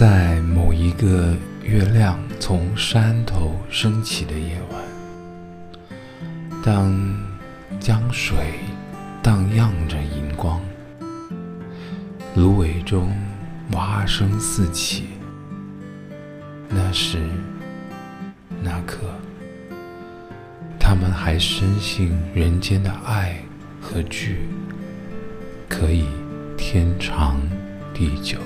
在某一个月亮从山头升起的夜晚，当江水荡漾着银光，芦苇中蛙声四起。那时那刻，他们还深信人间的爱和聚可以天长地久。